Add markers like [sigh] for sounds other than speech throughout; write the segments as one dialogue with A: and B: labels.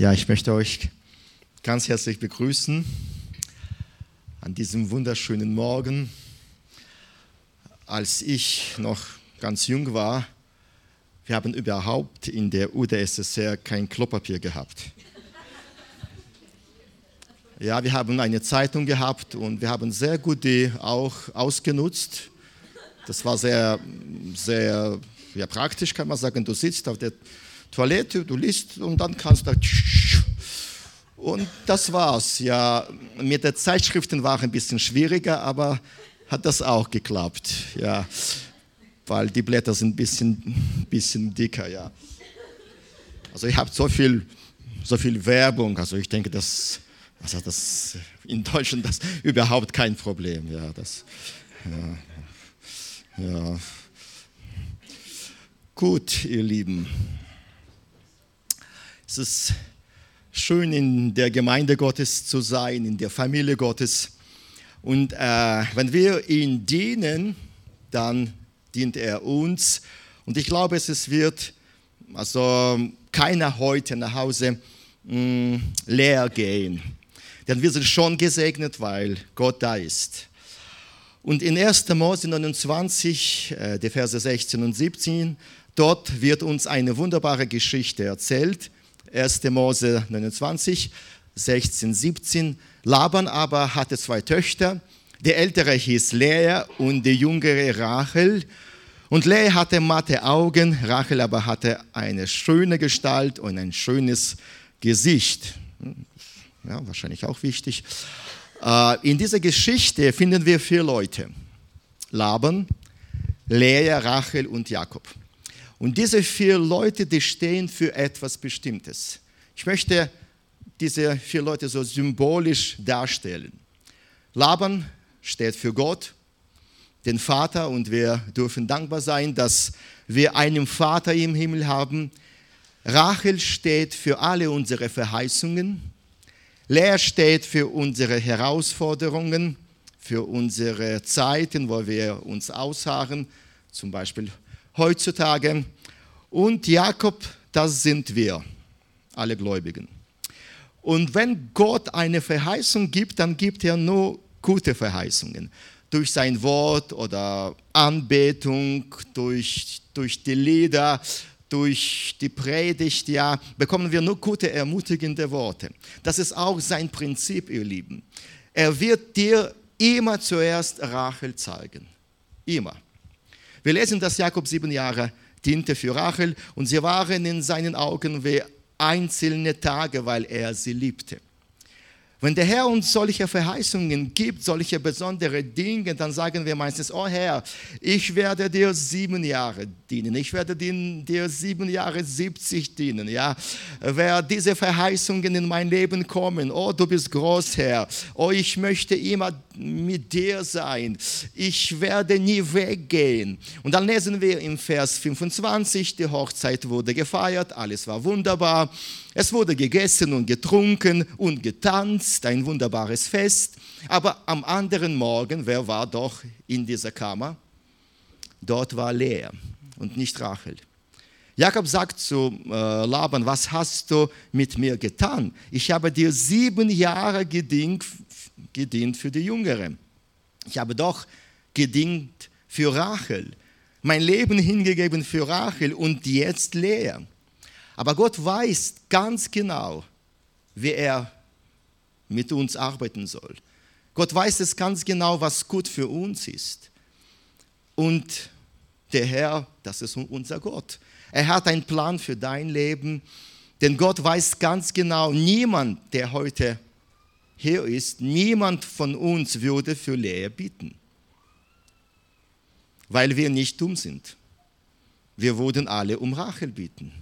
A: Ja, ich möchte euch ganz herzlich begrüßen an diesem wunderschönen Morgen. Als ich noch ganz jung war, wir haben überhaupt in der UdSSR kein Klopapier gehabt. Ja, wir haben eine Zeitung gehabt und wir haben sehr gut die auch ausgenutzt. Das war sehr, sehr ja, praktisch, kann man sagen. Du sitzt auf der Toilette, du liest und dann kannst du. Und das war's. Ja, mit den Zeitschriften war ein bisschen schwieriger, aber hat das auch geklappt. Ja, weil die Blätter sind ein bisschen, bisschen dicker. Ja. Also ich habe so viel, so viel Werbung. Also ich denke, dass also das in Deutschland das überhaupt kein Problem. Ja, das, ja, ja. Gut, ihr Lieben. Es ist schön, in der Gemeinde Gottes zu sein, in der Familie Gottes. Und äh, wenn wir ihn dienen, dann dient er uns. Und ich glaube, es wird also keiner heute nach Hause mh, mm, leer gehen. Denn wir sind schon gesegnet, weil Gott da ist. Und in 1. Mose 29, äh, die Verse 16 und 17, dort wird uns eine wunderbare Geschichte erzählt 1. Mose 29, 16, 17. Laban aber hatte zwei Töchter. Die ältere hieß Lea und die jüngere Rachel. Und Lea hatte matte Augen, Rachel aber hatte eine schöne Gestalt und ein schönes Gesicht. Ja, wahrscheinlich auch wichtig. Äh, in dieser Geschichte finden wir vier Leute. Laban, Lea, Rachel und Jakob. Und diese vier Leute, die stehen für etwas Bestimmtes. Ich möchte diese vier Leute so symbolisch darstellen. Laban steht für Gott, den Vater, und wir dürfen dankbar sein, dass wir einen Vater im Himmel haben. Rachel steht für alle unsere Verheißungen. Lea steht für unsere Herausforderungen, für unsere Zeiten, wo wir uns ausharren, zum Beispiel heutzutage. Und Jakob, das sind wir, alle Gläubigen. Und wenn Gott eine Verheißung gibt, dann gibt er nur gute Verheißungen. Durch sein Wort oder Anbetung, durch, durch die Lieder, durch die Predigt, ja, bekommen wir nur gute, ermutigende Worte. Das ist auch sein Prinzip, ihr Lieben. Er wird dir immer zuerst Rachel zeigen. Immer. Wir lesen, dass Jakob sieben Jahre diente für Rachel und sie waren in seinen Augen wie einzelne Tage, weil er sie liebte. Wenn der Herr uns solche Verheißungen gibt, solche besondere Dinge, dann sagen wir meistens, oh Herr, ich werde dir sieben Jahre dienen, ich werde dir sieben Jahre 70 dienen. Ja? Wer diese Verheißungen in mein Leben kommen, oh du bist groß, Herr, oh ich möchte immer mit dir sein, ich werde nie weggehen. Und dann lesen wir im Vers 25, die Hochzeit wurde gefeiert, alles war wunderbar. Es wurde gegessen und getrunken und getanzt, ein wunderbares Fest. Aber am anderen Morgen, wer war doch in dieser Kammer? Dort war Lea und nicht Rachel. Jakob sagt zu äh, Laban, was hast du mit mir getan? Ich habe dir sieben Jahre gedient, gedient für die Jüngere. Ich habe doch gedient für Rachel, mein Leben hingegeben für Rachel und jetzt Lea. Aber Gott weiß ganz genau, wie er mit uns arbeiten soll. Gott weiß es ganz genau, was gut für uns ist. Und der Herr, das ist unser Gott. Er hat einen Plan für dein Leben, denn Gott weiß ganz genau, niemand, der heute hier ist, niemand von uns würde für Lehre bieten, weil wir nicht dumm sind. Wir würden alle um Rachel bieten.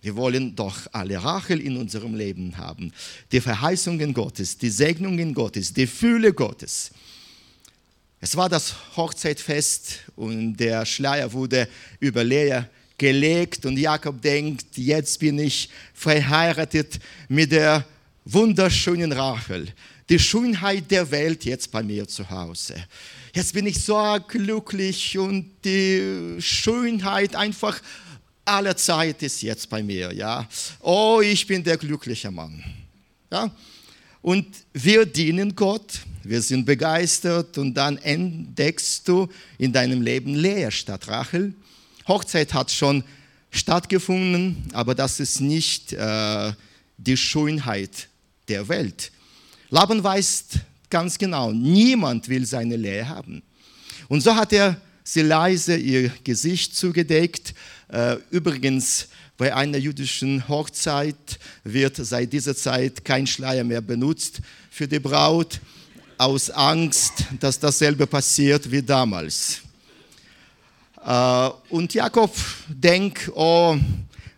A: Wir wollen doch alle Rachel in unserem Leben haben. Die Verheißungen Gottes, die Segnungen Gottes, die Fühle Gottes. Es war das Hochzeitfest und der Schleier wurde über Lea gelegt und Jakob denkt, jetzt bin ich verheiratet mit der wunderschönen Rachel. Die Schönheit der Welt jetzt bei mir zu Hause. Jetzt bin ich so glücklich und die Schönheit einfach aller Zeit ist jetzt bei mir. Ja? Oh, ich bin der glückliche Mann. Ja? Und wir dienen Gott, wir sind begeistert und dann entdeckst du in deinem Leben Leer statt Rachel. Hochzeit hat schon stattgefunden, aber das ist nicht äh, die Schönheit der Welt. Laban weiß ganz genau, niemand will seine Lehe haben. Und so hat er sie leise ihr Gesicht zugedeckt. Äh, übrigens, bei einer jüdischen Hochzeit wird seit dieser Zeit kein Schleier mehr benutzt für die Braut, aus Angst, dass dasselbe passiert wie damals. Äh, und Jakob denkt, oh,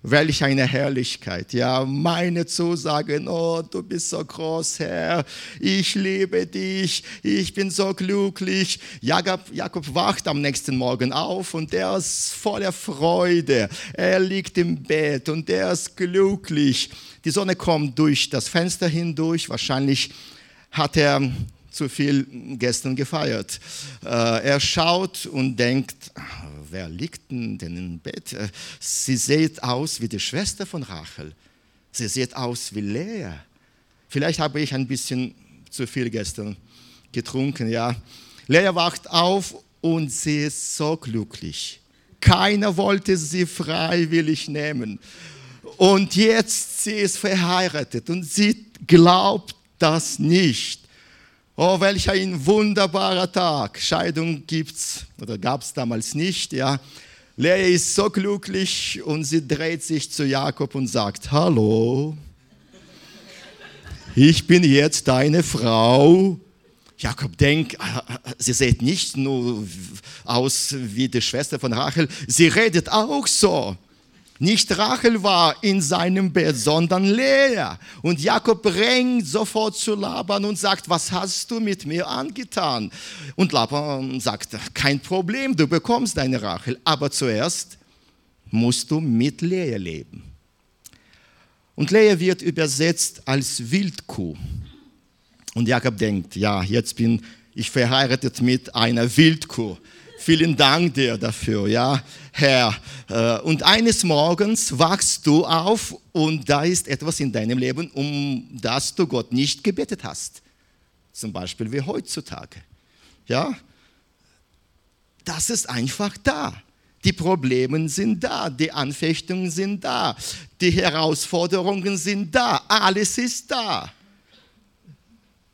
A: welch eine Herrlichkeit. Ja, meine Zusagen, oh, du bist so groß, Herr, ich liebe dich, ich bin so glücklich. Jakob, Jakob wacht am nächsten Morgen auf und er ist voller Freude. Er liegt im Bett und er ist glücklich. Die Sonne kommt durch das Fenster hindurch. Wahrscheinlich hat er zu viel gestern gefeiert. Äh, er schaut und denkt, wer liegt denn im Bett? Äh, sie sieht aus wie die Schwester von Rachel. Sie sieht aus wie Lea. Vielleicht habe ich ein bisschen zu viel gestern getrunken, ja. Lea wacht auf und sie ist so glücklich. Keiner wollte sie freiwillig nehmen. Und jetzt sie ist verheiratet und sie glaubt das nicht. Oh, welch ein wunderbarer Tag. Scheidung gibt's oder gab es damals nicht, ja. Lea ist so glücklich und sie dreht sich zu Jakob und sagt: Hallo, ich bin jetzt deine Frau. Jakob denkt, ah, ah, sie sieht nicht nur aus wie die Schwester von Rachel, sie redet auch so. Nicht Rachel war in seinem Bett, sondern Lea. Und Jakob rennt sofort zu Laban und sagt, was hast du mit mir angetan? Und Laban sagt, kein Problem, du bekommst deine Rachel. Aber zuerst musst du mit Lea leben. Und Lea wird übersetzt als Wildkuh. Und Jakob denkt, ja, jetzt bin ich verheiratet mit einer Wildkuh. Vielen Dank dir dafür, ja, Herr. Äh, und eines Morgens wachst du auf und da ist etwas in deinem Leben, um das du Gott nicht gebetet hast. Zum Beispiel wie heutzutage. Ja, das ist einfach da. Die Probleme sind da, die Anfechtungen sind da, die Herausforderungen sind da, alles ist da.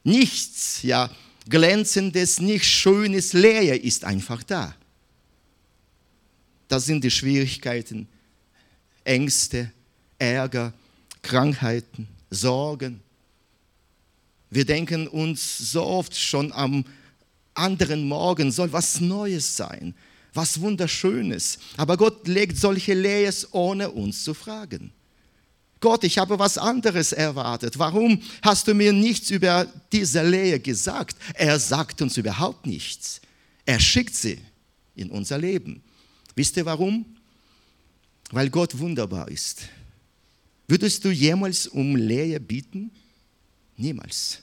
A: Nichts, ja, glänzendes, nicht schönes Leer ist einfach da. Das sind die Schwierigkeiten, Ängste, Ärger, Krankheiten, Sorgen. Wir denken uns so oft schon am anderen Morgen soll was Neues sein, was Wunderschönes. Aber Gott legt solche Leers ohne uns zu fragen. Gott, ich habe was anderes erwartet. Warum hast du mir nichts über diese Lehe gesagt? Er sagt uns überhaupt nichts. Er schickt sie in unser Leben. Wisst ihr warum? Weil Gott wunderbar ist. Würdest du jemals um Lehe bieten? Niemals.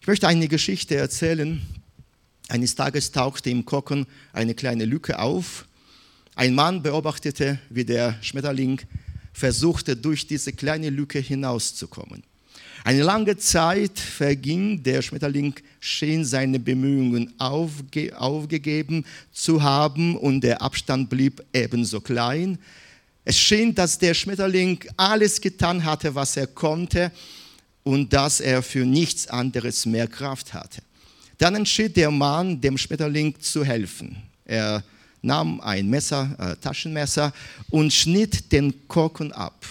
A: Ich möchte eine Geschichte erzählen. Eines Tages tauchte im Kochen eine kleine Lücke auf. Ein Mann beobachtete, wie der Schmetterling versuchte, durch diese kleine Lücke hinauszukommen. Eine lange Zeit verging, der Schmetterling schien seine Bemühungen aufge aufgegeben zu haben und der Abstand blieb ebenso klein. Es schien, dass der Schmetterling alles getan hatte, was er konnte und dass er für nichts anderes mehr Kraft hatte. Dann entschied der Mann, dem Schmetterling zu helfen. Er nahm ein Messer, äh, Taschenmesser und schnitt den Korken ab.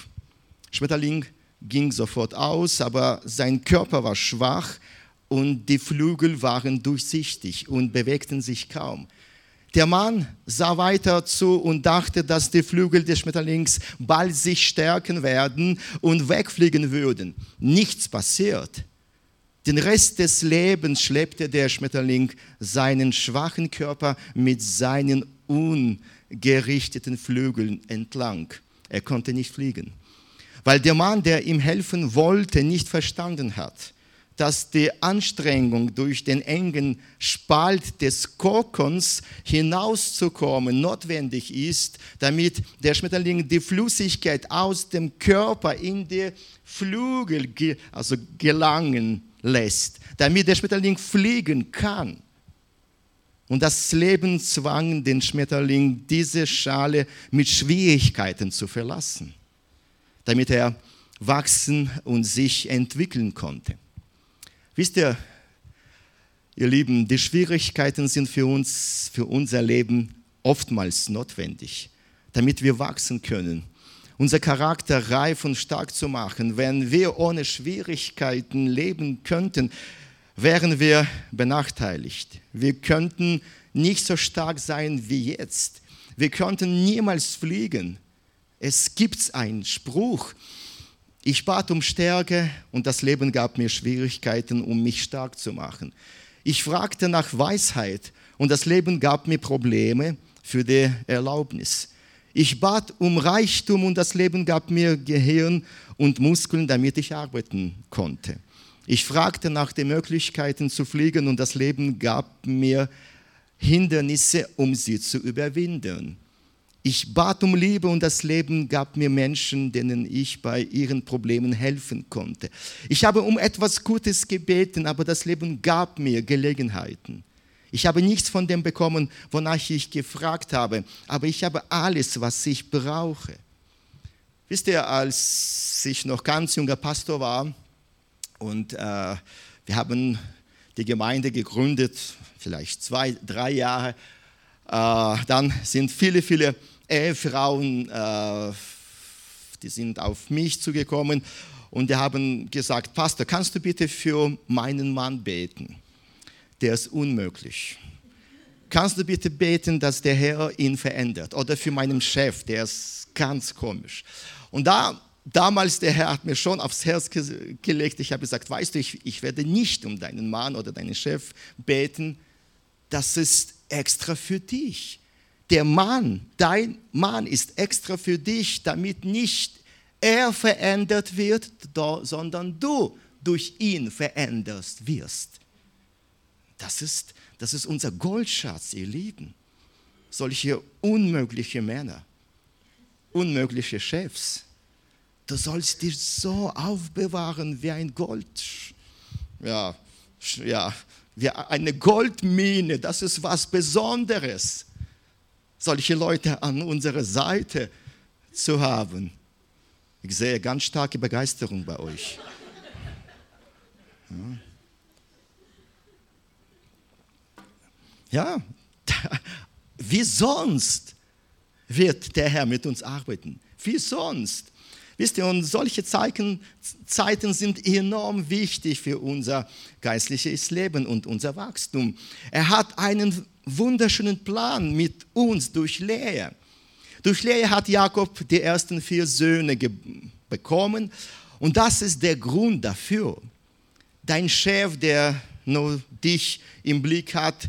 A: Schmetterling ging sofort aus, aber sein Körper war schwach und die Flügel waren durchsichtig und bewegten sich kaum. Der Mann sah weiter zu und dachte, dass die Flügel des Schmetterlings bald sich stärken werden und wegfliegen würden. Nichts passiert. Den Rest des Lebens schleppte der Schmetterling seinen schwachen Körper mit seinen ungerichteten Flügeln entlang. Er konnte nicht fliegen, weil der Mann, der ihm helfen wollte, nicht verstanden hat, dass die Anstrengung durch den engen Spalt des Kokons hinauszukommen notwendig ist, damit der Schmetterling die Flüssigkeit aus dem Körper in die Flügel also gelangen lässt, damit der Schmetterling fliegen kann. Und das Leben zwang den Schmetterling, diese Schale mit Schwierigkeiten zu verlassen, damit er wachsen und sich entwickeln konnte. Wisst ihr, ihr Lieben, die Schwierigkeiten sind für uns, für unser Leben oftmals notwendig, damit wir wachsen können, unser Charakter reif und stark zu machen. Wenn wir ohne Schwierigkeiten leben könnten, wären wir benachteiligt. Wir könnten nicht so stark sein wie jetzt. Wir könnten niemals fliegen. Es gibt einen Spruch, ich bat um Stärke und das Leben gab mir Schwierigkeiten, um mich stark zu machen. Ich fragte nach Weisheit und das Leben gab mir Probleme für die Erlaubnis. Ich bat um Reichtum und das Leben gab mir Gehirn und Muskeln, damit ich arbeiten konnte. Ich fragte nach den Möglichkeiten zu fliegen und das Leben gab mir Hindernisse, um sie zu überwinden. Ich bat um Liebe und das Leben gab mir Menschen, denen ich bei ihren Problemen helfen konnte. Ich habe um etwas Gutes gebeten, aber das Leben gab mir Gelegenheiten. Ich habe nichts von dem bekommen, wonach ich gefragt habe, aber ich habe alles, was ich brauche. Wisst ihr, als ich noch ganz junger Pastor war und äh, wir haben die Gemeinde gegründet, vielleicht zwei, drei Jahre, äh, dann sind viele, viele Ehefrauen, äh, die sind auf mich zugekommen und die haben gesagt, Pastor, kannst du bitte für meinen Mann beten? Der ist unmöglich. Kannst du bitte beten, dass der Herr ihn verändert? Oder für meinen Chef, der ist ganz komisch. Und da damals der Herr hat mir schon aufs Herz gelegt, ich habe gesagt, weißt du, ich, ich werde nicht um deinen Mann oder deinen Chef beten, das ist extra für dich. Der Mann, dein Mann ist extra für dich, damit nicht er verändert wird, sondern du durch ihn verändert wirst. Das ist, das ist unser Goldschatz, ihr Lieben. Solche unmögliche Männer, unmögliche Chefs. Du sollst dich so aufbewahren wie ein Gold. Ja, ja, wie eine Goldmine, das ist was Besonderes, solche Leute an unserer Seite zu haben. Ich sehe ganz starke Begeisterung bei euch. Ja, [laughs] ja wie sonst wird der Herr mit uns arbeiten? Wie sonst? Wisst ihr, und solche Zeiten, Zeiten sind enorm wichtig für unser geistliches Leben und unser Wachstum. Er hat einen wunderschönen Plan mit uns durch Lea. Durch Lea hat Jakob die ersten vier Söhne bekommen und das ist der Grund dafür. Dein Chef, der nur dich im Blick hat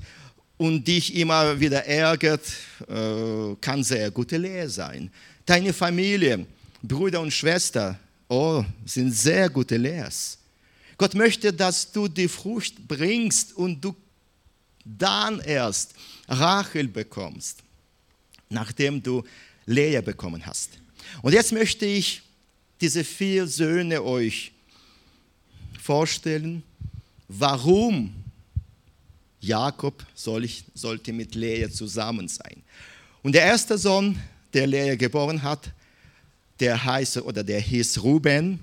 A: und dich immer wieder ärgert, äh, kann sehr gute Lehre sein. Deine Familie, Brüder und Schwestern, oh, sind sehr gute Lehrs. Gott möchte, dass du die Frucht bringst und du dann erst Rachel bekommst, nachdem du Lea bekommen hast. Und jetzt möchte ich diese vier Söhne euch vorstellen, warum Jakob soll ich, sollte mit Lea zusammen sein. Und der erste Sohn, der Lea geboren hat, der heißt oder der hieß Ruben,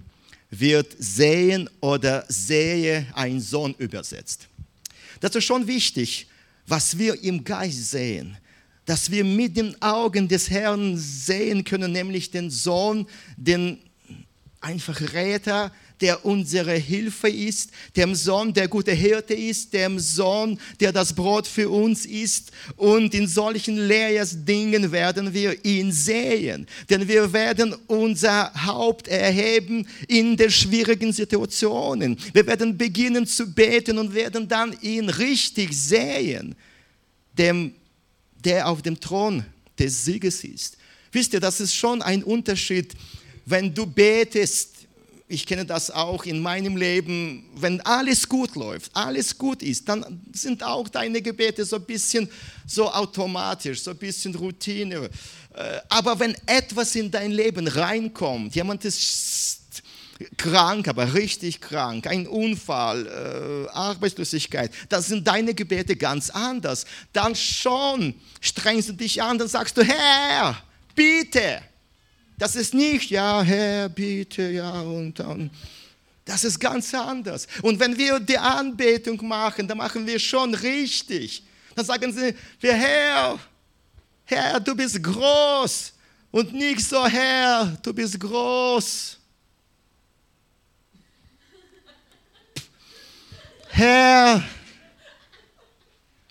A: wird sehen oder sehe ein Sohn übersetzt. Das ist schon wichtig, was wir im Geist sehen, dass wir mit den Augen des Herrn sehen können, nämlich den Sohn, den einfach Räter, der unsere Hilfe ist, dem Sohn, der gute Hirte ist, dem Sohn, der das Brot für uns ist. Und in solchen Lehrjahrsdingen werden wir ihn sehen. Denn wir werden unser Haupt erheben in den schwierigen Situationen. Wir werden beginnen zu beten und werden dann ihn richtig sehen, dem, der auf dem Thron des Sieges ist. Wisst ihr, das ist schon ein Unterschied, wenn du betest ich kenne das auch in meinem Leben, wenn alles gut läuft, alles gut ist, dann sind auch deine Gebete so ein bisschen so automatisch, so ein bisschen Routine. Äh, aber wenn etwas in dein Leben reinkommt, jemand ist krank, aber richtig krank, ein Unfall, äh, Arbeitslosigkeit, dann sind deine Gebete ganz anders. Dann schon strengst du dich an, dann sagst du, Herr, bitte. Das ist nicht, ja, Herr, bitte, ja, und dann. Das ist ganz anders. Und wenn wir die Anbetung machen, dann machen wir schon richtig. Dann sagen sie, wir Herr, Herr, du bist groß. Und nicht so, Herr, du bist groß. Herr,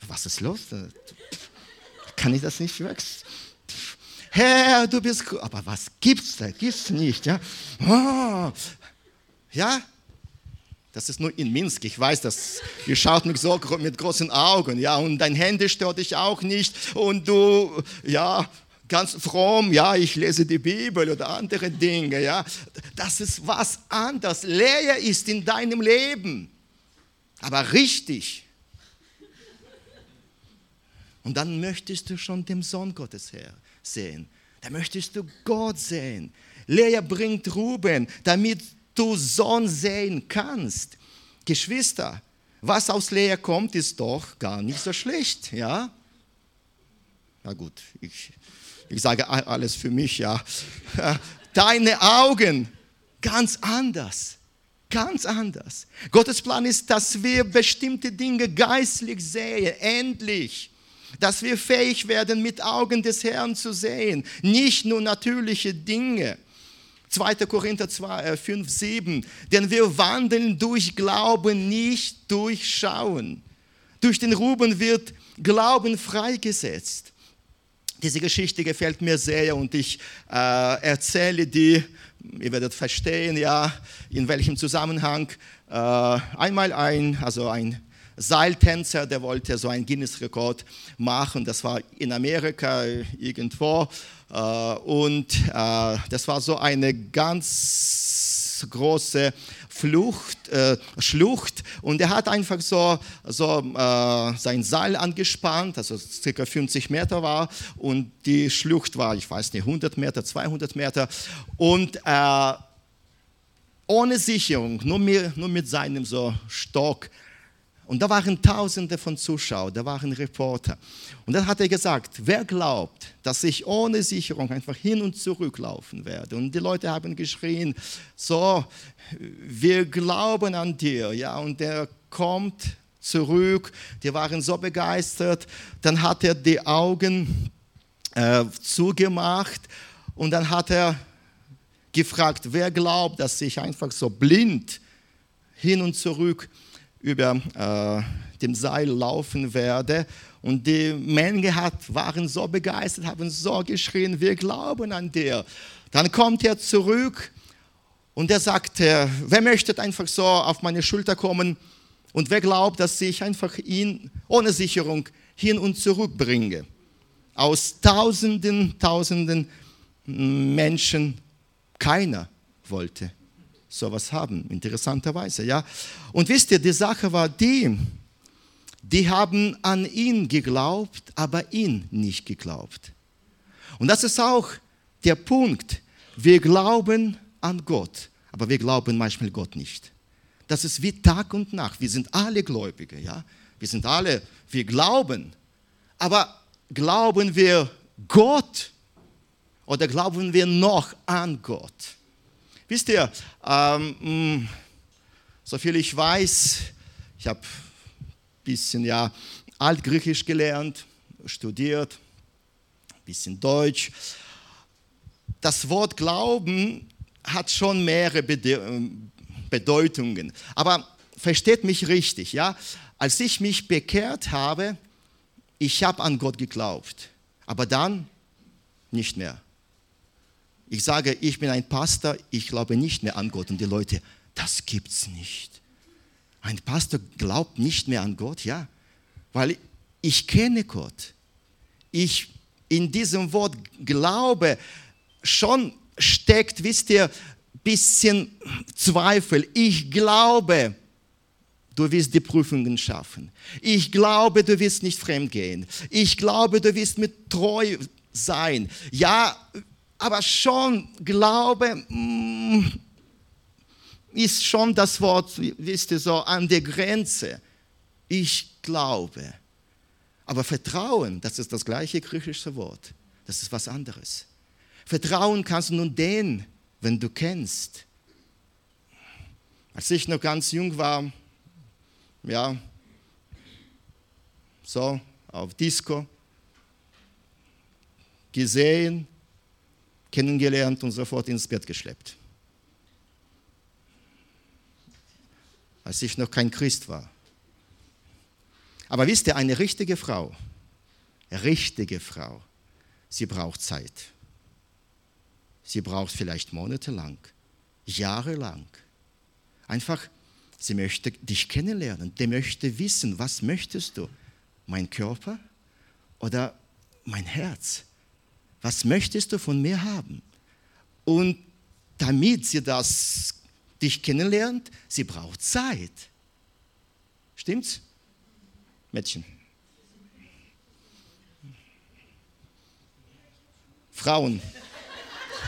A: was ist los? Kann ich das nicht wechseln? Herr, du bist, aber was gibt's da? Gibt's nicht, ja? Oh, ja? Das ist nur in Minsk. Ich weiß, dass ihr schaut mich so mit großen Augen, ja, und dein Handy stört dich auch nicht und du, ja, ganz fromm, ja, ich lese die Bibel oder andere Dinge, ja. Das ist was anderes. Leer ist in deinem Leben, aber richtig. Und dann möchtest du schon dem Sohn Gottes her sehen. Da möchtest du Gott sehen. Lea bringt Ruben, damit du Sohn sehen kannst. Geschwister, was aus Lea kommt, ist doch gar nicht so schlecht, ja? Na gut, ich, ich sage alles für mich, ja. [laughs] Deine Augen, ganz anders, ganz anders. Gottes Plan ist, dass wir bestimmte Dinge geistlich sehen, endlich dass wir fähig werden, mit Augen des Herrn zu sehen, nicht nur natürliche Dinge. 2. Korinther 2, 5, 7. Denn wir wandeln durch Glauben, nicht durch Schauen. Durch den Ruben wird Glauben freigesetzt. Diese Geschichte gefällt mir sehr und ich äh, erzähle die, ihr werdet verstehen, ja, in welchem Zusammenhang. Äh, einmal ein, also ein Seiltänzer, der wollte so einen Guinness-Rekord machen. Das war in Amerika irgendwo. Äh, und äh, das war so eine ganz große Flucht, äh, Schlucht und er hat einfach so, so sein Seil angespannt, also circa 50 Meter war und die Schlucht war, ich weiß nicht, 100 Meter, 200 Meter und ohne Sicherung, nur mit, nur mit seinem so Stock und da waren Tausende von Zuschauern, da waren Reporter. Und dann hat er gesagt, wer glaubt, dass ich ohne Sicherung einfach hin und zurück laufen werde? Und die Leute haben geschrien, so, wir glauben an dir. Ja, und er kommt zurück, die waren so begeistert. Dann hat er die Augen äh, zugemacht und dann hat er gefragt, wer glaubt, dass ich einfach so blind hin und zurück über äh, dem Seil laufen werde. Und die Menge hat, waren so begeistert, haben so geschrien, wir glauben an dir. Dann kommt er zurück und er sagt, wer möchte einfach so auf meine Schulter kommen und wer glaubt, dass ich einfach ihn ohne Sicherung hin und zurück bringe. Aus tausenden, tausenden Menschen keiner wollte sowas haben, interessanterweise, ja. Und wisst ihr, die Sache war die, die haben an ihn geglaubt, aber ihn nicht geglaubt. Und das ist auch der Punkt. Wir glauben an Gott, aber wir glauben manchmal Gott nicht. Das ist wie Tag und Nacht. Wir sind alle Gläubige, ja. Wir sind alle, wir glauben. Aber glauben wir Gott oder glauben wir noch an Gott? Wisst ihr, ähm, mm, so viel ich weiß, ich habe ein bisschen ja, Altgriechisch gelernt, studiert, ein bisschen Deutsch. Das Wort Glauben hat schon mehrere Bedeutungen. Aber versteht mich richtig, ja? Als ich mich bekehrt habe, ich habe an Gott geglaubt, aber dann nicht mehr. Ich sage, ich bin ein Pastor, ich glaube nicht mehr an Gott. Und die Leute, das gibt's nicht. Ein Pastor glaubt nicht mehr an Gott, ja, weil ich kenne Gott. Ich in diesem Wort Glaube schon steckt, wisst ihr, bisschen Zweifel. Ich glaube, du wirst die Prüfungen schaffen. Ich glaube, du wirst nicht fremdgehen. Ich glaube, du wirst mit treu sein. Ja, aber schon Glaube mm, ist schon das Wort, wisst ihr, so an der Grenze. Ich glaube. Aber Vertrauen, das ist das gleiche griechische Wort. Das ist was anderes. Vertrauen kannst du nun den, wenn du kennst. Als ich noch ganz jung war, ja, so auf Disco, gesehen, kennengelernt und sofort ins Bett geschleppt. Als ich noch kein Christ war. Aber wisst ihr, eine richtige Frau, richtige Frau, sie braucht Zeit. Sie braucht vielleicht monatelang, jahrelang. Einfach, sie möchte dich kennenlernen. Die möchte wissen, was möchtest du? Mein Körper oder mein Herz? Was möchtest du von mir haben? Und damit sie das dich kennenlernt, sie braucht Zeit. Stimmt's? Mädchen. Frauen.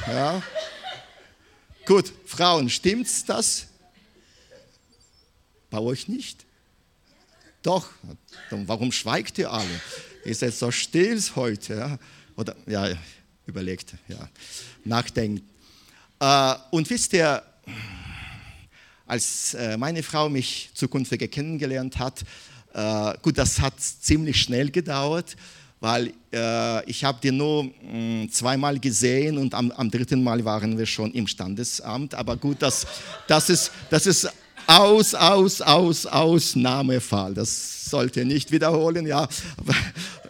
A: Ja. Gut, Frauen, stimmt's das? Bei euch nicht? Doch, warum schweigt ihr alle? Ihr seid so still heute. Ja? Oder, ja, überlegt, ja, nachdenkt. Äh, und wisst ihr, als äh, meine Frau mich zukünftig kennengelernt hat, äh, gut, das hat ziemlich schnell gedauert, weil äh, ich habe die nur mh, mm, zweimal gesehen und am, am, dritten Mal waren wir schon im Standesamt. Aber gut, das, das, ist, das ist aus, aus, aus, Ausnahmefall. Das sollte nicht wiederholen, ja. [laughs]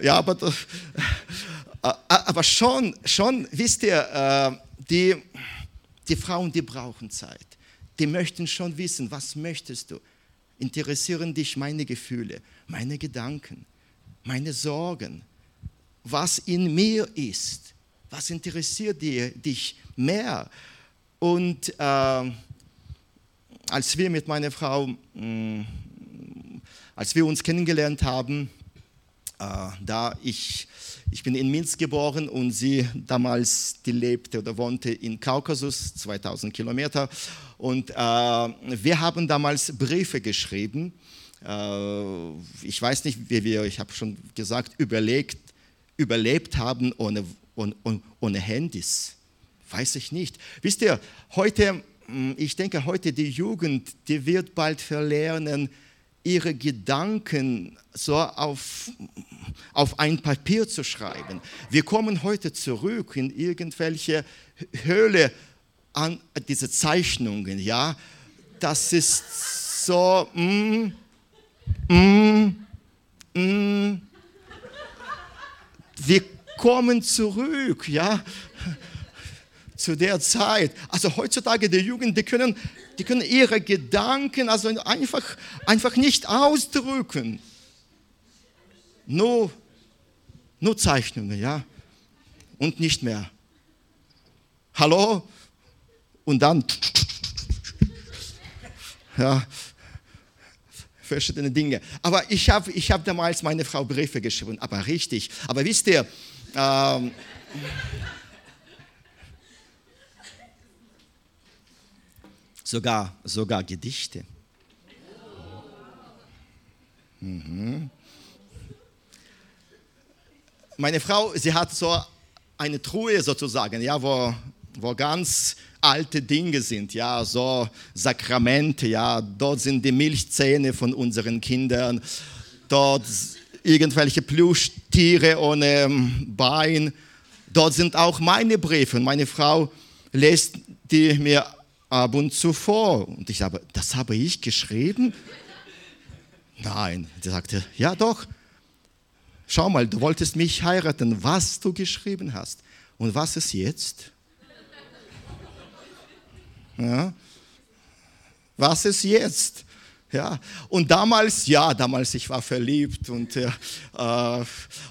A: Ja, aber, äh, aber schon, schon, wisst ihr, äh, die, die Frauen, die brauchen Zeit. Die möchten schon wissen, was möchtest du? interessieren dich meine Gefühle, meine Gedanken, meine Sorgen, was in mir ist. Was interessiert dir, dich mehr? Und äh, als wir mit meiner Frau, mh, mm, als wir uns kennengelernt haben, äh, da ich, ich bin in Minsk geboren und sie damals, die lebte oder wohnte in Kaukasus, 2000 Kilometer. Und äh, wir haben damals Briefe geschrieben. Äh, ich weiß nicht, wie wir, ich habe schon gesagt, überlegt, überlebt haben ohne, ohne, ohne Handys. Weiß ich nicht. Wisst ihr, heute, hm, ich denke, heute die Jugend, die wird bald verlernen, ihre Gedanken so auf, auf ein Papier zu schreiben. Wir kommen heute zurück in irgendwelche Höhle an diese Zeichnungen, ja, das ist so, mm, mm, mm. wir kommen zurück, ja, zu der Zeit. Also heutzutage die Jugend, die können, die können ihre Gedanken also einfach, einfach nicht ausdrücken. Nur, nur Zeichnungen, ja, und nicht mehr. Hallo? und dann ja, verschiedene Dinge. Aber ich habe ich hab damals meine Frau Briefe geschrieben, aber richtig. Aber wisst ihr, ähm, sogar, sogar Gedichte. Mhm. Meine Frau, sie hat so eine Truhe sozusagen, ja, wo, wo ganz alte Dinge sind, ja, so Sakramente, ja, dort sind die Milchzähne von unseren Kindern, dort irgendwelche Plüschtiere ohne ähm, Bein, dort sind auch meine Briefe. Meine Frau lässt die mir ab und zu vor. Und ich habe, das habe ich geschrieben? Nein, sie sagte, ja doch. Schau mal, du wolltest mich heiraten, was du geschrieben hast. Und was ist jetzt? Ja. Was ist jetzt? Ja, und damals, ja, damals, ich war verliebt und, äh,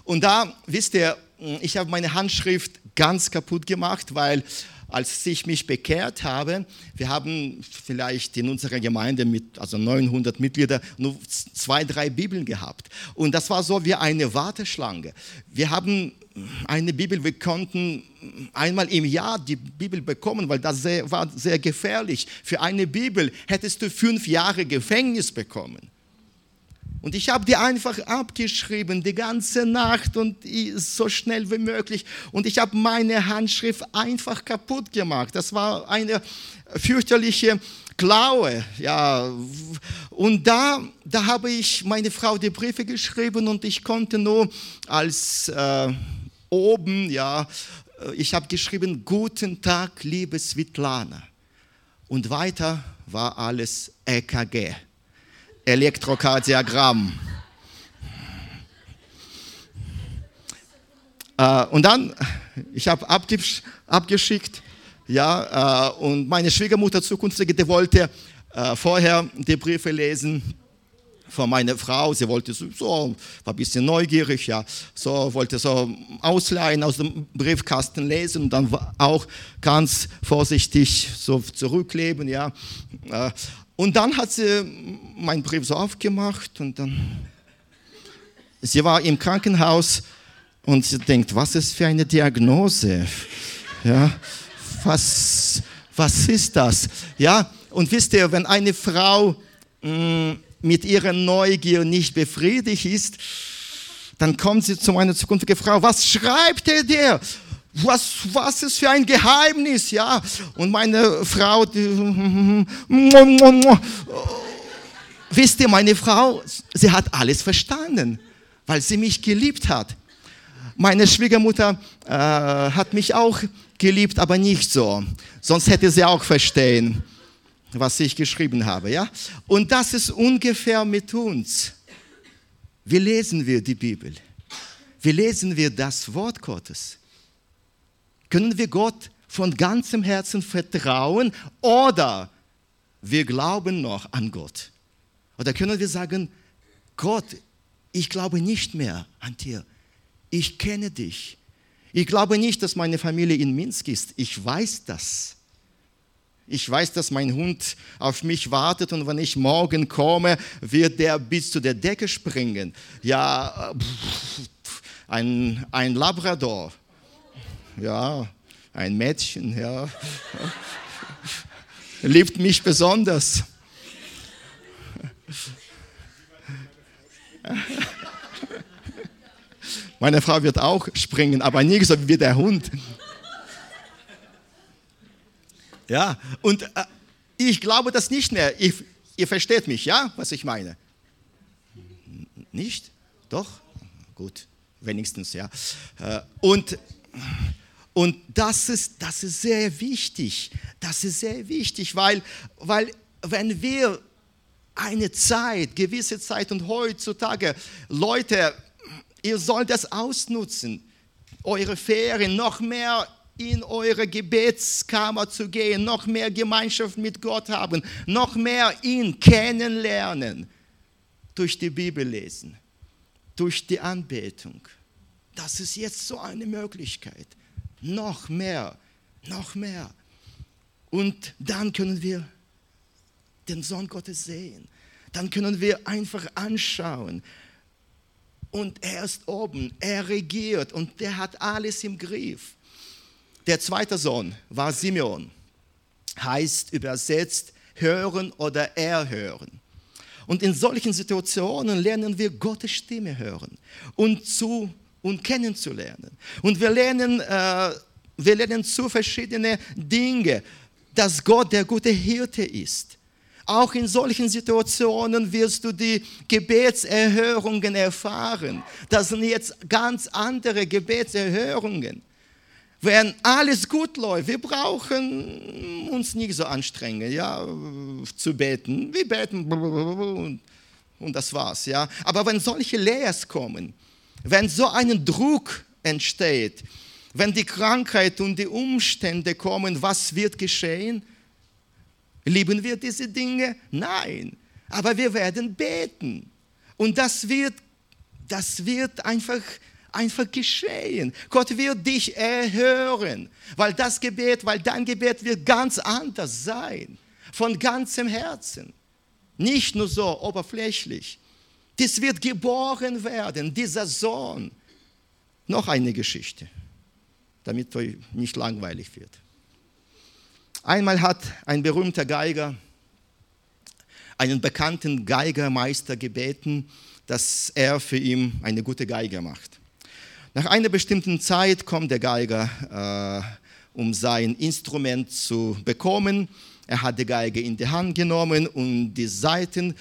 A: und da, wisst ihr, ich habe meine Handschrift ganz kaputt gemacht, weil als ich mich bekehrt habe, wir haben vielleicht in unserer Gemeinde mit also 900 Mitgliedern nur zwei, drei Bibeln gehabt. Und das war so wie eine Warteschlange. Wir haben eine Bibel, wir konnten einmal im Jahr die Bibel bekommen, weil das sehr, war sehr gefährlich. Für eine Bibel hättest du fünf Jahre Gefängnis bekommen. Und ich habe die einfach abgeschrieben, die ganze Nacht und so schnell wie möglich. Und ich habe meine Handschrift einfach kaputt gemacht. Das war eine fürchterliche Klaue. Ja. Und da, da habe ich meine Frau die Briefe geschrieben und ich konnte nur als äh, oben, ja, ich habe geschrieben, guten Tag, liebe Svetlana. Und weiter war alles EKG. Elektrokardiogramm. Äh, und dann, ich habe abgeschickt, ja, äh, und meine Schwiegermutter zukünftige, die wollte äh, vorher die Briefe lesen von meiner Frau. Sie wollte so, so, war ein bisschen neugierig, ja, so wollte so ausleihen aus dem Briefkasten lesen und dann auch ganz vorsichtig so zurückleben, ja. Und dann hat sie meinen Brief so aufgemacht und dann, sie war im Krankenhaus und sie denkt, was ist für eine Diagnose? Ja, was, was ist das? Ja, und wisst ihr, wenn eine Frau mh, mm, mit ihrer Neugier nicht befriedigt ist, dann kommt sie zu meiner zukünftigen Frau, was schreibt er dir? Was, was ist für ein Geheimnis, ja? Und meine Frau, die, wisst ihr, meine Frau, sie hat alles verstanden, weil sie mich geliebt hat. Meine Schwiegermutter äh, hat mich auch geliebt, aber nicht so. Sonst hätte sie auch verstehen, was ich geschrieben habe, ja? Und das ist ungefähr mit uns. Wie lesen wir die Bibel? Wie lesen wir das Wort Gottes? Können wir Gott von ganzem Herzen vertrauen oder wir glauben noch an Gott? Oder können wir sagen, Gott, ich glaube nicht mehr an dir. Ich kenne dich. Ich glaube nicht, dass meine Familie in Minsk ist. Ich weiß das. Ich weiß, dass mein Hund auf mich wartet und wenn ich morgen komme, wird der bis zu der Decke springen. Ja, ein, ein Labrador ja, ein Mädchen, ja, liebt mich besonders. Meine Frau wird auch springen, aber nicht so wie der Hund. Ja, und äh, ich glaube das nicht mehr. Ich, ihr versteht mich, ja, was ich meine? Nicht? Doch? Gut, wenigstens, ja. Äh, und und das ist, das ist sehr wichtig. Das ist sehr wichtig, weil, weil wenn wir eine Zeit, gewisse Zeit und heutzutage, Leute, ihr sollt das ausnutzen, eure Ferien noch mehr in eure Gebetskammer zu gehen, noch mehr Gemeinschaft mit Gott haben, noch mehr ihn kennenlernen, durch die Bibel lesen, durch die Anbetung. Das ist jetzt so eine Möglichkeit noch mehr, noch mehr. Und dann können wir den Sohn Gottes sehen. Dann können wir einfach anschauen. Und er ist oben, er regiert und der hat alles im Griff. Der zweite Sohn war Simeon, heißt übersetzt hören oder erhören. Und in solchen Situationen lernen wir Gottes Stimme hören und zu und kennenzulernen. Und wir lernen, äh, wir lernen zu verschiedene Dinge, dass Gott der gute Hirte ist. Auch in solchen Situationen wirst du die Gebetserhörungen erfahren. Das sind jetzt ganz andere Gebetserhörungen. Wenn alles gut läuft, wir brauchen uns nicht so anstrengen, ja, zu beten. Wir beten und das war's, ja. Aber wenn solche Leers kommen, wenn so ein Druck entsteht, wenn die Krankheit und die Umstände kommen, was wird geschehen? Lieben wir diese Dinge? Nein. Aber wir werden beten. Und das wird, das wird einfach einfach geschehen. Gott wird dich erhören, weil das Gebet, weil dein Gebet wird ganz anders sein, von ganzem Herzen. Nicht nur so oberflächlich. Das wird geboren werden, dieser Sohn. Noch eine Geschichte, damit euch nicht langweilig wird. Einmal hat ein berühmter Geiger einen bekannten Geigermeister gebeten, dass er für ihn eine gute Geige macht. Nach einer bestimmten Zeit kommt der Geiger, äh, um sein Instrument zu bekommen. Er hat die Geige in die Hand genommen und die Saiten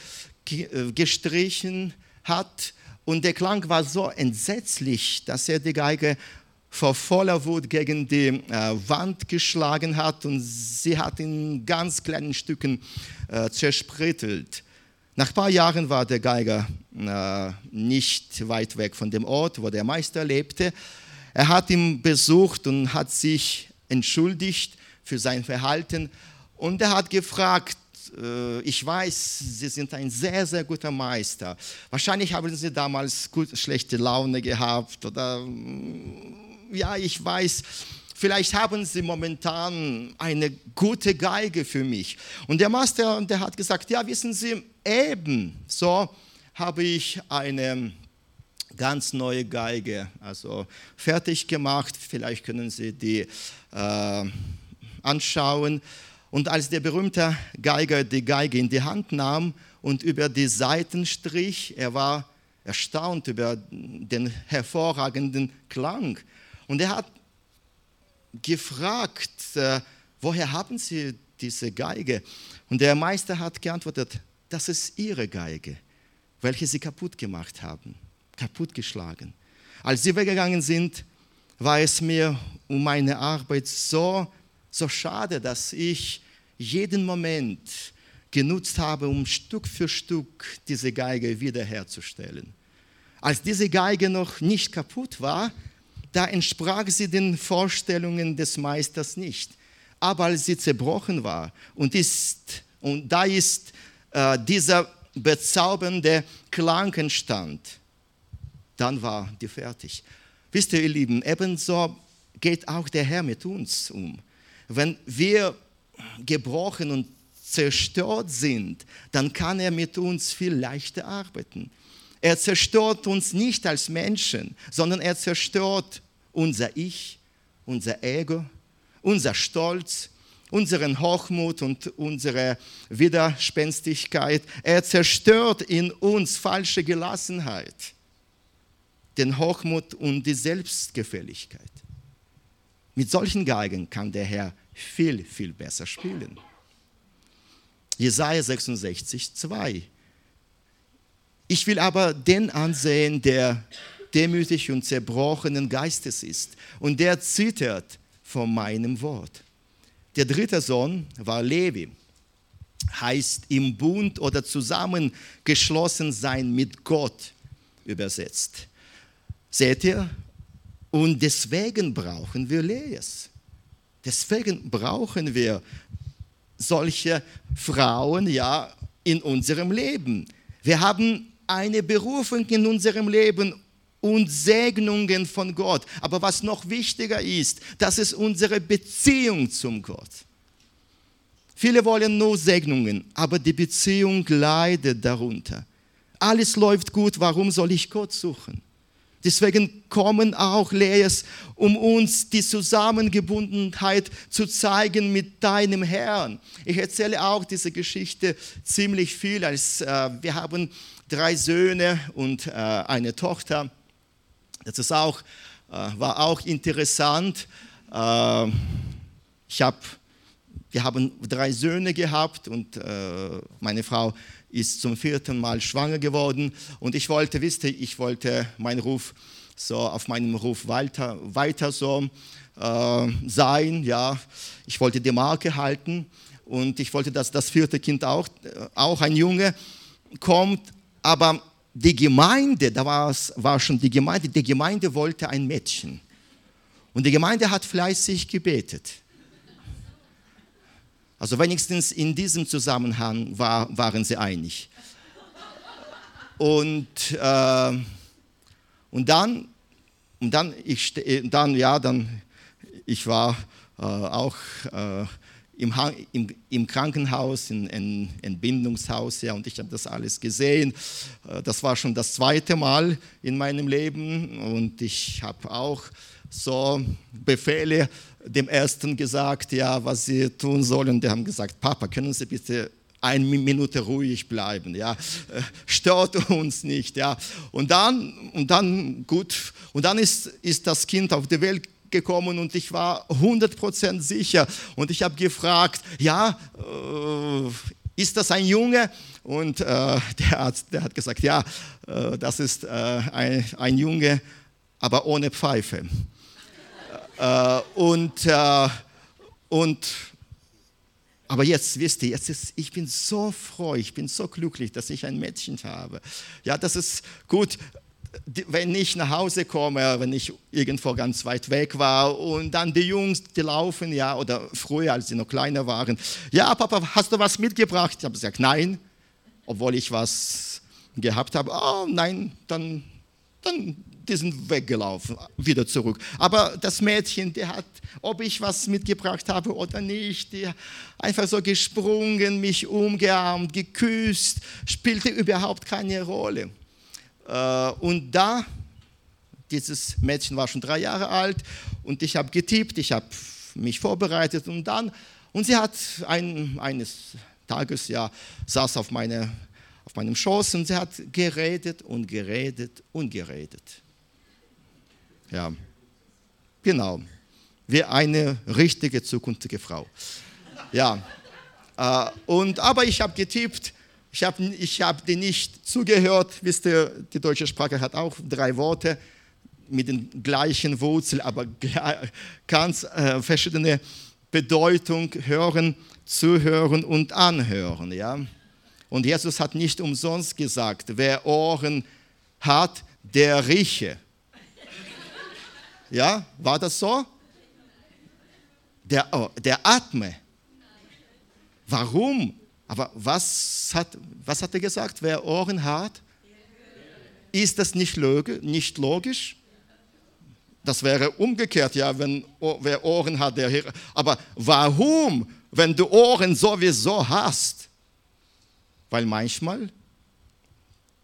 A: gestrichen hat. Und der Klang war so entsetzlich, dass er die Geige vor voller Wut gegen die äh, Wand geschlagen hat und sie hat in ganz kleinen Stücken äh, zersplittert. Nach ein paar Jahren war der Geiger äh, nicht weit weg von dem Ort, wo der Meister lebte. Er hat ihn besucht und hat sich entschuldigt für sein Verhalten und er hat gefragt, äh, ich weiß, Sie sind ein sehr, sehr guter Meister. Wahrscheinlich haben Sie damals gut, schlechte Laune gehabt oder ja, ich weiß, vielleicht haben Sie momentan eine gute Geige für mich. Und der Meister, der hat gesagt, ja, wissen Sie, eben so habe ich eine ganz neue Geige, also fertig gemacht. Vielleicht können Sie die äh, anschauen. Und als der berühmte Geiger die Geige in die Hand nahm und über die Saiten strich, er war erstaunt über den hervorragenden Klang. Und er hat gefragt, äh, woher haben Sie diese Geige? Und der Meister hat geantwortet, das ist Ihre Geige, welche Sie kaputt gemacht haben, kaputtgeschlagen. Als Sie weggegangen sind, war es mir um meine Arbeit so, so schade, dass ich jeden Moment genutzt habe, um Stück für Stück diese Geige wiederherzustellen. Als diese Geige noch nicht kaputt war, da entsprach sie den Vorstellungen des Meisters nicht. Aber als sie zerbrochen war und, ist, und da ist äh, dieser bezaubernde Klang entstand, dann war die fertig. Wisst ihr, ihr Lieben, ebenso geht auch der Herr mit uns um. Wenn wir gebrochen und zerstört sind, dann kann er mit uns viel leichter arbeiten. Er zerstört uns nicht als Menschen, sondern er zerstört unser Ich, unser Ego, unser Stolz, unseren Hochmut und unsere Widerspenstigkeit. Er zerstört in uns falsche Gelassenheit, den Hochmut und die Selbstgefälligkeit. Mit solchen Geigen kann der Herr viel, viel besser spielen. Jesaja 66, 2. Ich will aber den ansehen, der demütig und zerbrochenen Geistes ist und der zittert vor meinem Wort. Der dritte Sohn war Levi, heißt im Bund oder zusammengeschlossen sein mit Gott übersetzt. Seht ihr? Und deswegen brauchen wir Lees. Deswegen brauchen wir solche Frauen ja in unserem Leben. Wir haben eine Berufung in unserem Leben und Segnungen von Gott. Aber was noch wichtiger ist, das ist unsere Beziehung zum Gott. Viele wollen nur Segnungen, aber die Beziehung leidet darunter. Alles läuft gut, warum soll ich Gott suchen? Deswegen kommen auch Lees, um uns die Zusammengebundenheit zu zeigen mit deinem Herrn. Ich erzähle auch diese Geschichte ziemlich viel. Als, äh, wir haben drei Söhne und äh, eine Tochter. Das ist auch, äh, war auch interessant. Äh, ich hab, wir haben drei Söhne gehabt und äh, meine Frau ist zum vierten Mal schwanger geworden. Und ich wollte, wisst ihr, ich wollte meinen Ruf so auf meinem Ruf weiter, weiter so äh, sein. Ja, ich wollte die Marke halten und ich wollte, dass das vierte Kind auch, auch ein Junge kommt. Aber die Gemeinde, da war, war schon die Gemeinde, die Gemeinde wollte ein Mädchen. Und die Gemeinde hat fleißig gebetet. Also wenigstens in diesem Zusammenhang war, waren sie einig. Und, äh, und dann und dann, ich, dann, ja, dann, ich war äh, auch äh, im, im, im, Krankenhaus, in, in Entbindungshaus, ja, und ich habe das alles gesehen. Äh, das war schon das zweite Mal in meinem Leben und ich habe auch so Befehle dem Ersten gesagt, ja, was sie tun sollen. Die haben gesagt, Papa, können Sie bitte eine Minute ruhig bleiben, ja, äh, stört uns nicht, ja. Und dann, und dann, gut, und dann ist, ist das Kind auf die Welt gekommen und ich war 100% sicher und ich habe gefragt, ja, äh, ist das ein Junge? Und äh, der Arzt, der hat gesagt, ja, äh, das ist äh, ein, ein Junge, aber ohne Pfeife. Äh, und, äh, und, aber jetzt, wisst ihr, jetzt ist, ich bin so froh, ich bin so glücklich, dass ich ein Mädchen habe. Ja, das ist gut, wenn ich nach Hause komme, wenn ich irgendwo ganz weit weg war und dann die Jungs, die laufen, ja, oder früher, als sie noch kleiner waren, ja, Papa, hast du was mitgebracht? Ich habe gesagt, nein, obwohl ich was gehabt habe. Oh, nein, dann, dann die sind weggelaufen, wieder zurück. Aber das Mädchen, die hat, ob ich was mitgebracht habe oder nicht, die einfach so gesprungen, mich umgearmt, geküsst, spielte überhaupt keine Rolle. Äh, und da, dieses Mädchen war schon drei Jahre alt und ich habe getippt, ich habe mich vorbereitet und dann, und sie hat ein, eines Tages, ja, saß auf, meine, auf meinem Schoß und sie hat geredet und geredet und geredet. Ja, genau. Wie eine richtige zukünftige Frau. Ja, äh, und, aber ich habe getippt, ich habe ich hab dir nicht zugehört. Wisst ihr, die deutsche Sprache hat auch drei Worte mit den gleichen Wurzeln, aber ganz äh, verschiedene Bedeutung. Hören, zuhören und anhören. Ja? Und Jesus hat nicht umsonst gesagt, wer Ohren hat, der rieche. Ja, war das so? Der, oh, der atme. Warum? Aber was hat, was hat er gesagt? Wer Ohren hat, ist das nicht, nicht logisch? Das wäre umgekehrt, ja, wenn wer Ohren hat, der hört. Aber warum, wenn du Ohren sowieso hast? Weil manchmal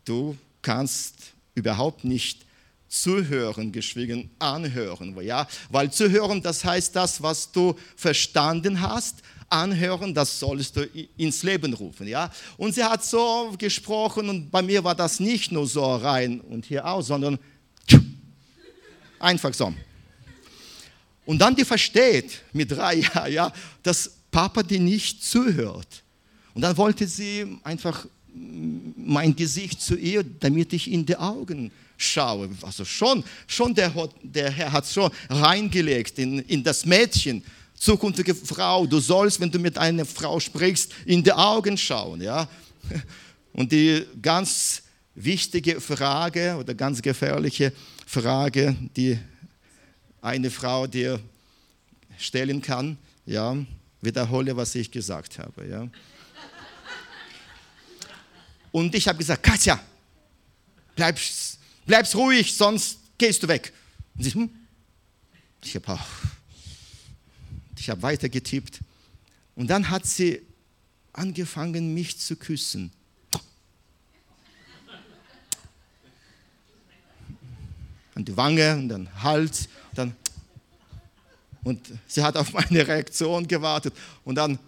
A: du kannst überhaupt nicht zuhören, geschwiegen anhören. Ja? Weil zuhören, das heißt das, was du verstanden hast, anhören, das sollst du ins Leben rufen. Ja? Und sie hat so gesprochen und bei mir war das nicht nur so rein und hier aus, sondern einfach so. Und dann die versteht mit drei [laughs] Jahren, ja, dass Papa die nicht zuhört. Und dann wollte sie einfach mein Gesicht zu ihr, damit ich in die Augen schaue. Also schon, schon der, der Herr hat schon reingelegt in, in das Mädchen, zukünftige Frau, du sollst, wenn du mit einer Frau sprichst, in die Augen schauen. Ja? Und die ganz wichtige Frage oder ganz gefährliche Frage, die eine Frau dir stellen kann, ja, wiederhole, was ich gesagt habe. Ja. Und ich habe gesagt, Katja, bleibst bleibst ruhig, sonst gehst du weg. Und sie, hm? Ich habe hab weiter getippt. Und dann hat sie angefangen, mich zu küssen. An die Wange und dann Hals. Dann und sie hat auf meine Reaktion gewartet. Und dann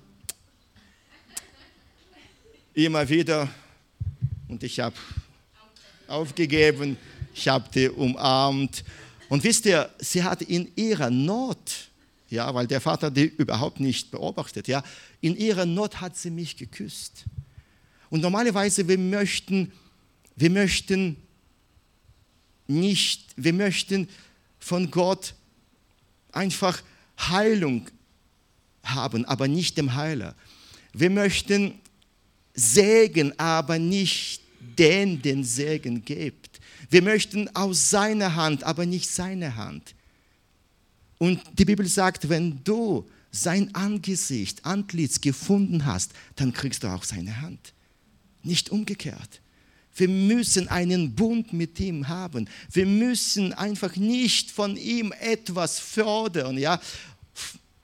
A: immer wieder. Und ich habe aufgegeben, ich habe die umarmt. Und wisst ihr, sie hat in ihrer Not, ja, weil der Vater die überhaupt nicht beobachtet, ja, in ihrer Not hat sie mich geküsst. Und normalerweise wir möchten, wir möchten nicht, wir möchten von Gott einfach Heilung haben, aber nicht dem Heiler. Wir möchten Segen, aber nicht den den Segen gibt. Wir möchten aus seiner Hand, aber nicht seine Hand. Und die Bibel sagt, wenn du sein Angesicht, Antlitz gefunden hast, dann kriegst du auch seine Hand. Nicht umgekehrt. Wir müssen einen Bund mit ihm haben. Wir müssen einfach nicht von ihm etwas fördern, ja,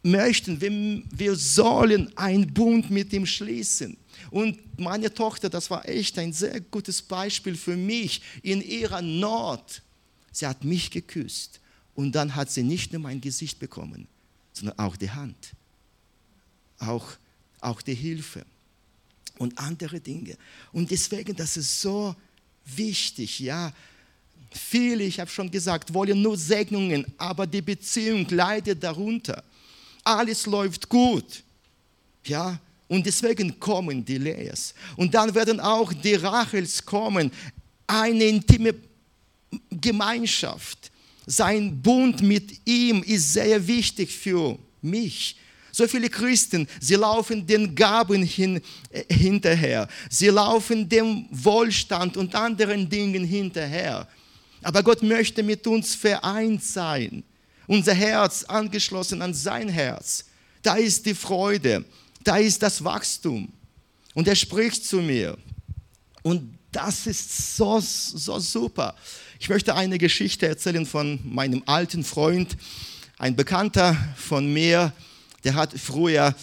A: möchten. Wir, wir sollen einen Bund mit ihm schließen. Und meine Tochter, das war echt ein sehr gutes Beispiel für mich in ihrer Not. Sie hat mich geküsst und dann hat sie nicht nur mein Gesicht bekommen, sondern auch die Hand, auch, auch die Hilfe und andere Dinge. Und deswegen, das ist so wichtig, ja. Viele, ich habe schon gesagt, wollen nur Segnungen, aber die Beziehung leidet darunter. Alles läuft gut, ja. Und deswegen kommen die Leas. Und dann werden auch die Rachels kommen. Eine intime Gemeinschaft. Sein Bund mit ihm ist sehr wichtig für mich. So viele Christen, sie laufen den Gaben hin, äh, hinterher. Sie laufen dem Wohlstand und anderen Dingen hinterher. Aber Gott möchte mit uns vereint sein. Unser Herz angeschlossen an sein Herz. Da ist die Freude, da ist das Wachstum. Und er spricht zu mir. Und das ist so, so super. Ich möchte eine Geschichte erzählen von meinem alten Freund, ein Bekannter von mir, der hat früher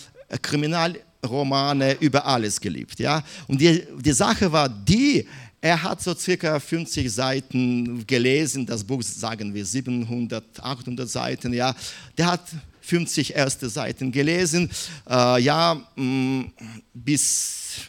A: Kriminalromane über alles geliebt. Ja? Und die, die Sache war die, er hat so circa 50 Seiten gelesen, das Buch sagen wir 700, 800 Seiten, ja. Der hat 50 erste Seiten gelesen, äh, ja, mm, bis,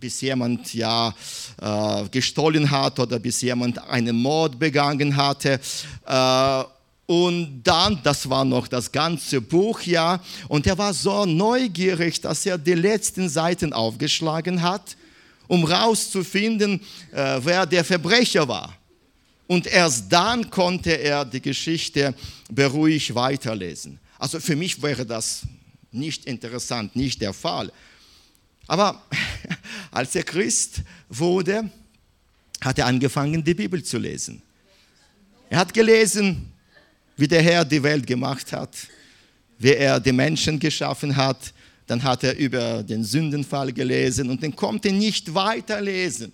A: bis jemand ja äh, gestohlen hat oder bis jemand einen Mord begangen hatte. Äh, und dann, das war noch das ganze Buch, ja, und er war so neugierig, dass er die letzten Seiten aufgeschlagen hat, um rauszufinden, äh, wer der Verbrecher war. Und erst dann konnte er die Geschichte beruhigt weiterlesen. Also für mich wäre das nicht interessant, nicht der Fall. Aber [laughs] als er Christ wurde, hat er angefangen, die Bibel zu lesen. Er hat gelesen, wie der Herr die Welt gemacht hat, wie er die Menschen geschaffen hat. Dann hat er über den Sündenfall gelesen und dann konnte nicht weiterlesen.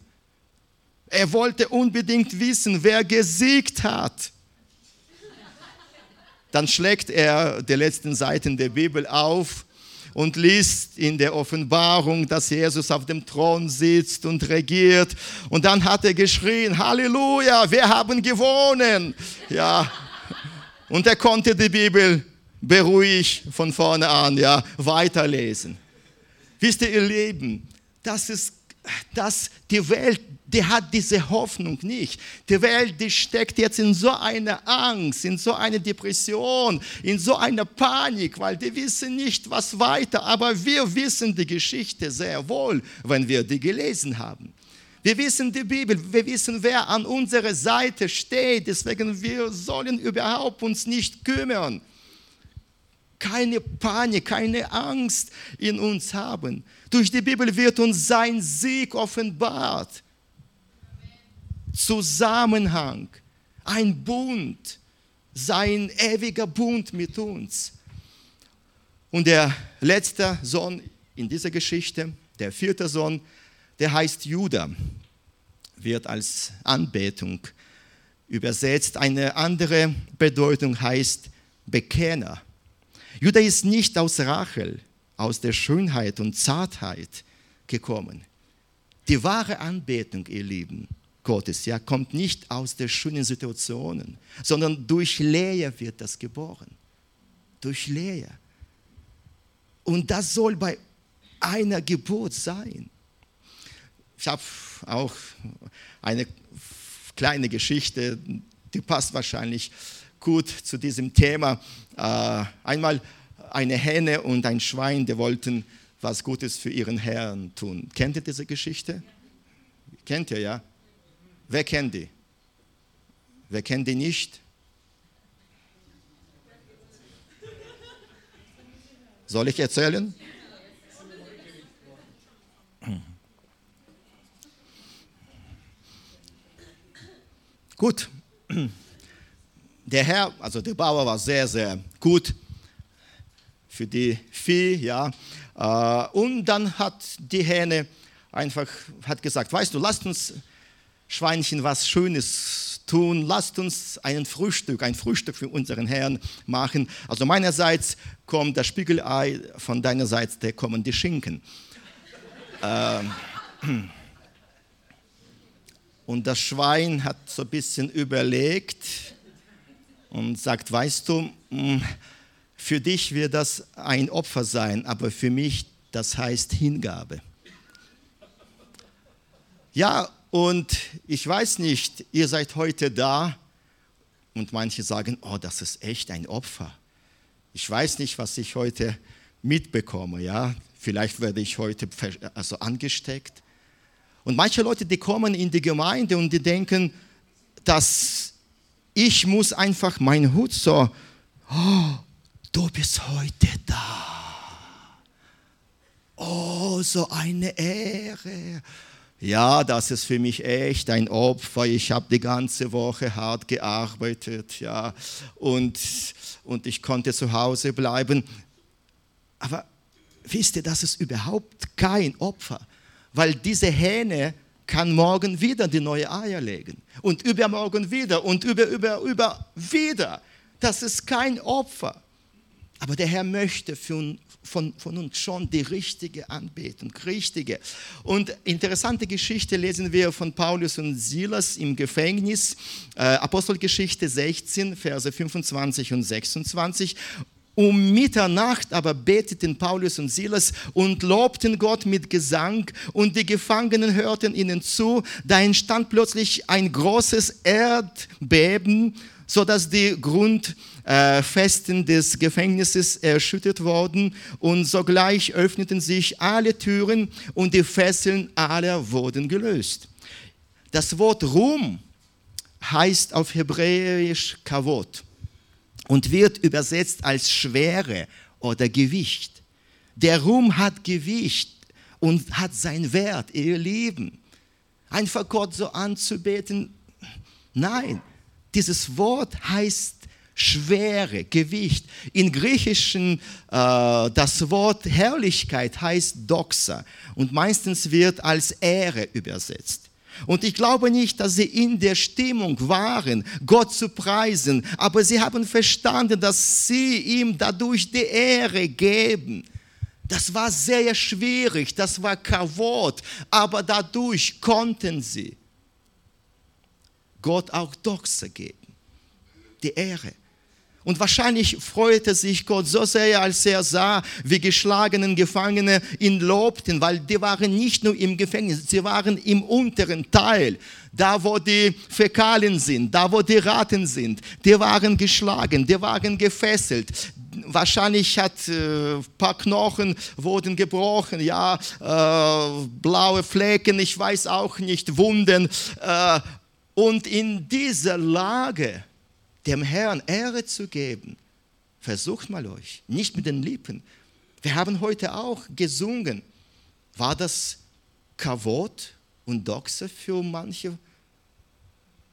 A: Er wollte unbedingt wissen, wer gesiegt hat. Dann schlägt er die letzten Seiten der Bibel auf und liest in der Offenbarung, dass Jesus auf dem Thron sitzt und regiert. Und dann hat er geschrien, Halleluja, wir haben gewonnen. Ja, und er konnte die Bibel beruhigt von vorne an ja, weiterlesen. Wisst ihr, ihr Leben, das ist, das, die Welt, die hat diese Hoffnung nicht. Die Welt, die steckt jetzt in so einer Angst, in so einer Depression, in so einer Panik, weil die wissen nicht, was weiter. Aber wir wissen die Geschichte sehr wohl, wenn wir die gelesen haben. Wir wissen die Bibel, wir wissen, wer an unserer Seite steht. Deswegen wir sollen überhaupt uns nicht kümmern. Keine Panik, keine Angst in uns haben. Durch die Bibel wird uns sein Sieg offenbart. Zusammenhang, ein Bund, sein ewiger Bund mit uns. Und der letzte Sohn in dieser Geschichte, der vierte Sohn, der heißt Judah, wird als Anbetung übersetzt. Eine andere Bedeutung heißt Bekenner. Judah ist nicht aus Rachel, aus der Schönheit und Zartheit gekommen. Die wahre Anbetung, ihr Lieben, Gottes, ja, kommt nicht aus den schönen Situationen, sondern durch Lea wird das geboren. Durch Lea. Und das soll bei einer Geburt sein. Ich habe auch eine kleine Geschichte, die passt wahrscheinlich gut zu diesem Thema. Äh, einmal eine Henne und ein Schwein, die wollten was Gutes für ihren Herrn tun. Kennt ihr diese Geschichte? Kennt ihr, ja? Wer kennt die? Wer kennt die nicht? Soll ich erzählen? Gut, der Herr, also der Bauer war sehr, sehr gut für die Vieh, ja. Äh, und dann hat die Hähne einfach hat gesagt, weißt du, lasst uns Schweinchen was Schönes tun. Lasst uns ein Frühstück, ein Frühstück für unseren Herrn machen. Also meinerseits kommt das Spiegelei, von deiner Seite kommen die Schinken. [laughs] ähm, [clears throat] und das Schwein hat so ein bisschen überlegt und sagt, weißt du, hm, für dich wird das ein Opfer sein, aber für mich, das heißt Hingabe. Ja, und ich weiß nicht, ihr seid heute da und manche sagen, oh, das ist echt ein Opfer. Ich weiß nicht, was ich heute mitbekomme, ja. Vielleicht werde ich heute also angesteckt. Und manche Leute, die kommen in die Gemeinde und die denken, dass ich muss einfach meinen Hut so, oh, du bist heute da. Oh, so eine Ehre. Ja, das ist für mich echt ein Opfer. Ich habe die ganze Woche hart gearbeitet, ja, und, und ich konnte zu Hause bleiben. Aber wisst ihr, das ist überhaupt kein Opfer, weil diese Hähne kann morgen wieder die neue Eier legen und übermorgen wieder und über, über, über wieder. Das ist kein Opfer. Aber der Herr möchte für, von, von uns schon die richtige Anbetung, richtige. Und interessante Geschichte lesen wir von Paulus und Silas im Gefängnis, äh, Apostelgeschichte 16, Verse 25 und 26. Um Mitternacht aber beteten Paulus und Silas und lobten Gott mit Gesang und die Gefangenen hörten ihnen zu. Da entstand plötzlich ein großes Erdbeben, sodass die Grund äh, Festen des Gefängnisses erschüttert worden und sogleich öffneten sich alle Türen und die Fesseln aller wurden gelöst. Das Wort Ruhm heißt auf Hebräisch Kavot und wird übersetzt als Schwere oder Gewicht. Der Ruhm hat Gewicht und hat seinen Wert, ihr Lieben. Einfach Gott so anzubeten, nein, dieses Wort heißt Schwere, Gewicht. In Griechischen äh, das Wort Herrlichkeit heißt Doxa und meistens wird als Ehre übersetzt. Und ich glaube nicht, dass sie in der Stimmung waren, Gott zu preisen, aber sie haben verstanden, dass sie ihm dadurch die Ehre geben. Das war sehr schwierig, das war Kavot, aber dadurch konnten sie Gott auch Doxa geben, die Ehre. Und wahrscheinlich freute sich Gott so sehr, als er sah, wie geschlagenen Gefangene ihn lobten, weil die waren nicht nur im Gefängnis, sie waren im unteren Teil, da wo die Fäkalien sind, da wo die Ratten sind. Die waren geschlagen, die waren gefesselt. Wahrscheinlich hat ein äh, paar Knochen wurden gebrochen, ja, äh, blaue Flecken, ich weiß auch nicht, Wunden. Äh, und in dieser Lage dem Herrn Ehre zu geben. Versucht mal euch, nicht mit den Lippen. Wir haben heute auch gesungen. War das Kavot und Doxe für manche,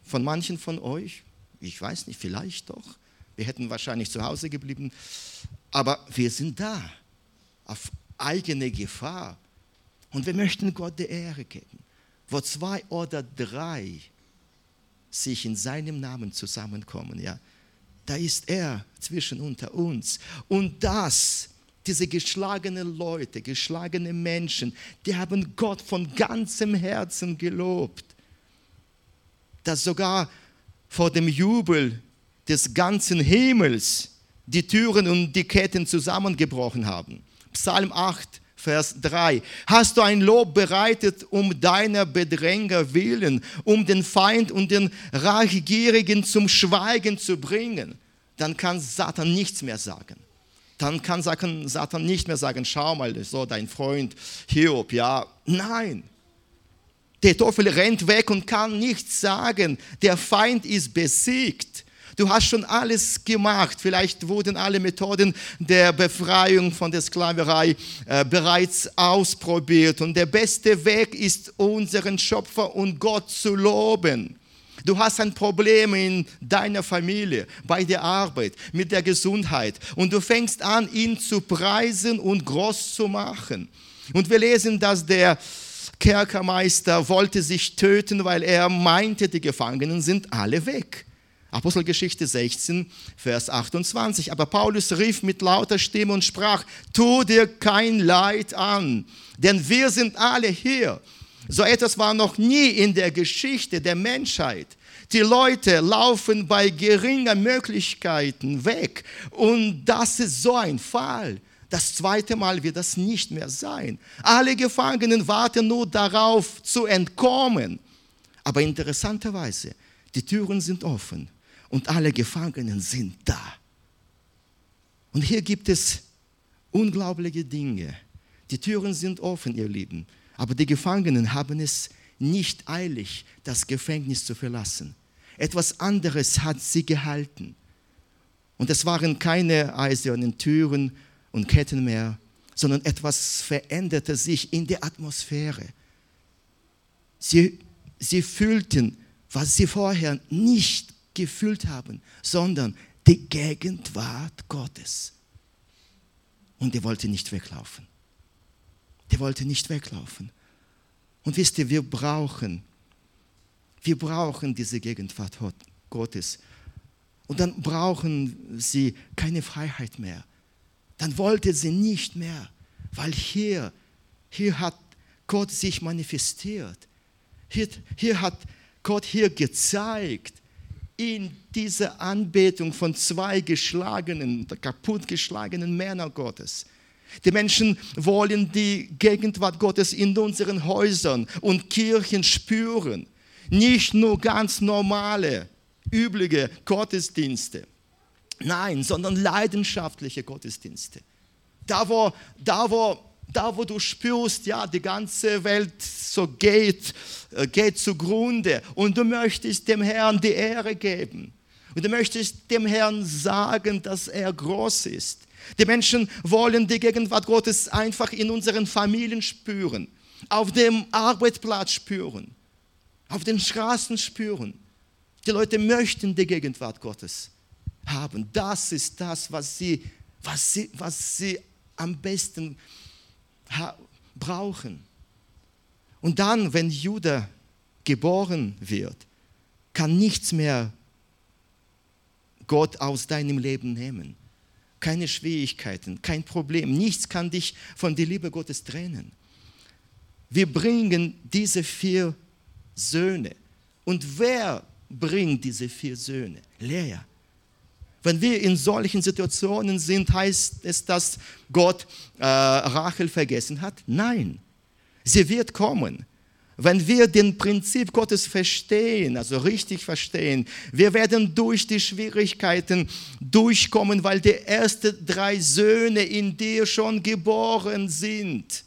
A: von manchen von euch? Ich weiß nicht, vielleicht doch. Wir hätten wahrscheinlich zu Hause geblieben. Aber wir sind da, auf eigene Gefahr. Und wir möchten Gott die Ehre geben. Wo zwei oder drei sich in seinem Namen zusammenkommen, ja, da ist er zwischen unter uns. Und das, diese geschlagenen Leute, geschlagene Menschen, die haben Gott von ganzem Herzen gelobt. Dass sogar vor dem Jubel des ganzen Himmels die Türen und die Ketten zusammengebrochen haben. Psalm 8, Vers 3. Hast du ein Lob bereitet um deiner Bedränger willen, um den Feind und den Rachgierigen zum Schweigen zu bringen, dann kann Satan nichts mehr sagen. Dann kann Satan nicht mehr sagen, schau mal, so dein Freund Hiob, ja. Nein, der Teufel rennt weg und kann nichts sagen. Der Feind ist besiegt. Du hast schon alles gemacht. Vielleicht wurden alle Methoden der Befreiung von der Sklaverei äh, bereits ausprobiert. Und der beste Weg ist, unseren Schöpfer und Gott zu loben. Du hast ein Problem in deiner Familie, bei der Arbeit, mit der Gesundheit. Und du fängst an, ihn zu preisen und groß zu machen. Und wir lesen, dass der Kerkermeister wollte sich töten, weil er meinte, die Gefangenen sind alle weg. Apostelgeschichte 16, Vers 28. Aber Paulus rief mit lauter Stimme und sprach, tu dir kein Leid an, denn wir sind alle hier. So etwas war noch nie in der Geschichte der Menschheit. Die Leute laufen bei geringen Möglichkeiten weg. Und das ist so ein Fall. Das zweite Mal wird das nicht mehr sein. Alle Gefangenen warten nur darauf zu entkommen. Aber interessanterweise, die Türen sind offen und alle Gefangenen sind da. Und hier gibt es unglaubliche Dinge. Die Türen sind offen, ihr Lieben, aber die Gefangenen haben es nicht eilig, das Gefängnis zu verlassen. Etwas anderes hat sie gehalten. Und es waren keine eisernen Türen und Ketten mehr, sondern etwas veränderte sich in der Atmosphäre. Sie, sie fühlten, was sie vorher nicht gefühlt haben, sondern die Gegenwart Gottes. Und die wollte nicht weglaufen. Die wollte nicht weglaufen. Und wisst ihr, wir brauchen, wir brauchen diese Gegenwart Gottes. Und dann brauchen sie keine Freiheit mehr. Dann wollte sie nicht mehr, weil hier, hier hat Gott sich manifestiert. Hier, hier hat Gott hier gezeigt, in dieser Anbetung von zwei geschlagenen, kaputtgeschlagenen Männern Gottes. Die Menschen wollen die Gegenwart Gottes in unseren Häusern und Kirchen spüren. Nicht nur ganz normale, übliche Gottesdienste. Nein, sondern leidenschaftliche Gottesdienste. Da wo, da wo da wo du spürst, ja, die ganze Welt so geht, äh, geht zugrunde und du möchtest dem Herrn die Ehre geben und du möchtest dem Herrn sagen, dass er groß ist. Die Menschen wollen die Gegenwart Gottes einfach in unseren Familien spüren, auf dem Arbeitsplatz spüren, auf den Straßen spüren. Die Leute möchten die Gegenwart Gottes haben. Das ist das, was sie, was sie, was sie am besten brauchen. Und dann, wenn Judah geboren wird, kann nichts mehr Gott aus deinem Leben nehmen. Keine Schwierigkeiten, kein Problem. Nichts kann dich von der Liebe Gottes trennen. Wir bringen diese vier Söhne. Und wer bringt diese vier Söhne? Lea. Wenn wir in solchen Situationen sind, heißt es, dass Gott äh, Rachel vergessen hat? Nein, sie wird kommen. Wenn wir den Prinzip Gottes verstehen, also richtig verstehen, wir werden durch die Schwierigkeiten durchkommen, weil die ersten drei Söhne in dir schon geboren sind.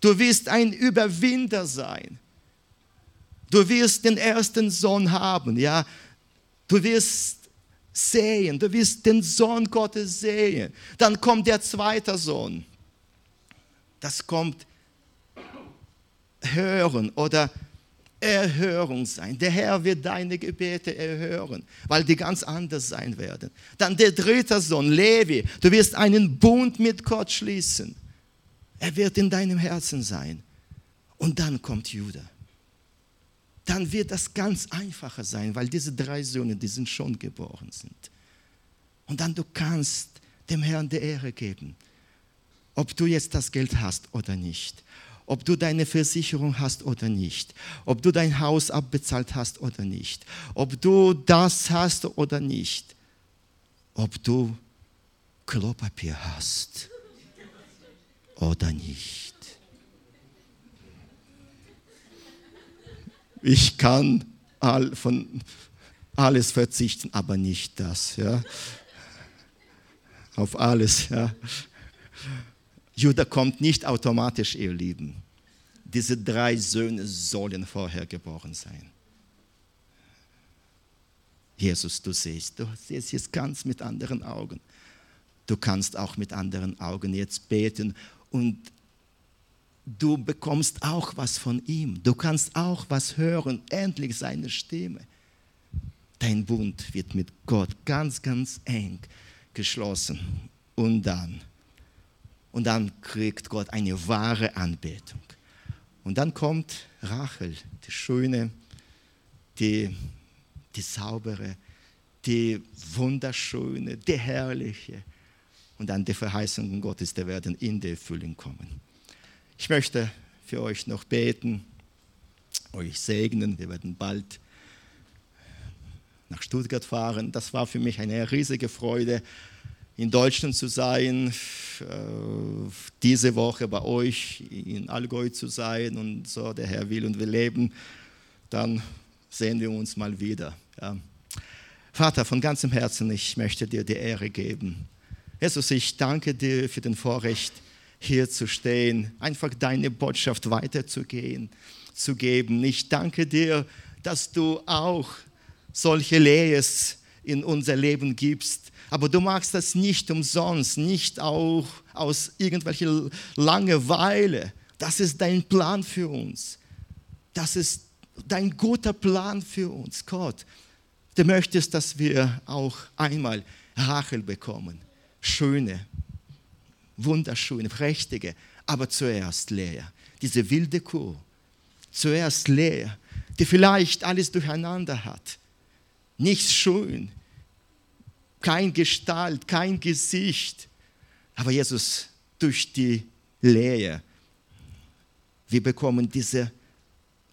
A: Du wirst ein Überwinder sein. Du wirst den ersten Sohn haben, ja. Du wirst sehen, du wirst den Sohn Gottes sehen. Dann kommt der zweite Sohn. Das kommt hören oder Erhörung sein. Der Herr wird deine Gebete erhören, weil die ganz anders sein werden. Dann der dritte Sohn, Levi, du wirst einen Bund mit Gott schließen. Er wird in deinem Herzen sein. Und dann kommt Judah dann wird das ganz einfacher sein, weil diese drei Söhne, die sind schon geboren sind. Und dann du kannst dem Herrn die Ehre geben, ob du jetzt das Geld hast oder nicht, ob du deine Versicherung hast oder nicht, ob du dein Haus abbezahlt hast oder nicht, ob du das hast oder nicht, ob du Klopapier hast oder nicht. Ich kann all, von alles verzichten, aber nicht das. Ja. Auf alles. Ja. Judah kommt nicht automatisch, ihr Lieben. Diese drei Söhne sollen vorher geboren sein. Jesus, du siehst, du siehst jetzt ganz mit anderen Augen. Du kannst auch mit anderen Augen jetzt beten und du bekommst auch was von ihm. Du kannst auch was hören, endlich seine Stimme. Dein Bund wird mit Gott ganz, ganz eng geschlossen. Und dann, und dann kriegt Gott eine wahre Anbetung. Und dann kommt Rachel, die schöne, die, die saubere, die wunderschöne, die herrliche. Und dann die Verheißungen Gottes, die werden in die Erfüllung kommen. Ich möchte für euch noch beten, euch segnen. Wir werden bald nach Stuttgart fahren. Das war für mich eine riesige Freude, in Deutschland zu sein, äh, diese Woche bei euch in Allgäu zu sein und so, der Herr will und wir leben, dann sehen wir uns mal wieder. Ja. Vater, von ganzem Herzen, ich möchte dir die Ehre geben. Jesus, ich danke dir für den Vorrecht, hier zu stehen, einfach deine Botschaft weiterzugehen, zu geben. Ich danke dir, dass du auch solche Lehres in unser Leben gibst. Aber du machst das nicht umsonst, nicht auch aus irgendwelcher Langeweile. Das ist dein Plan für uns. Das ist dein guter Plan für uns, Gott. Du möchtest, dass wir auch einmal Rachel bekommen. Schöne, wunderschöne, prächtige, aber zuerst Lea. Diese wilde Kuh. Zuerst Lea, die vielleicht alles durcheinander hat. Nichts schön, kein Gestalt, kein Gesicht. Aber Jesus, durch die Lehre, wir bekommen diese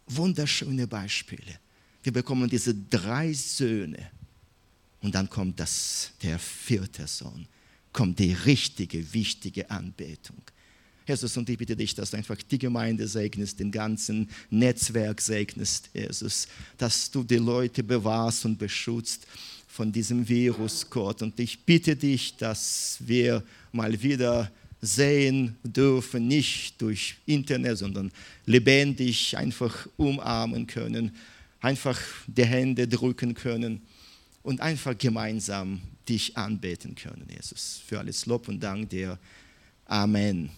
A: wunderschönen Beispiele. Wir bekommen diese drei Söhne. Und dann kommt das, der vierte Sohn, kommt die richtige, wichtige Anbetung. Jesus, und ich bitte dich, dass du einfach die Gemeinde segnest, den ganzen Netzwerk segnest, Jesus, dass du die Leute bewahrst und beschützt von diesem Virus, Gott. Und ich bitte dich, dass wir mal wieder sehen dürfen, nicht durch Internet, sondern lebendig einfach umarmen können einfach die Hände drücken können und einfach gemeinsam dich anbeten können, Jesus. Für alles Lob und Dank dir. Amen.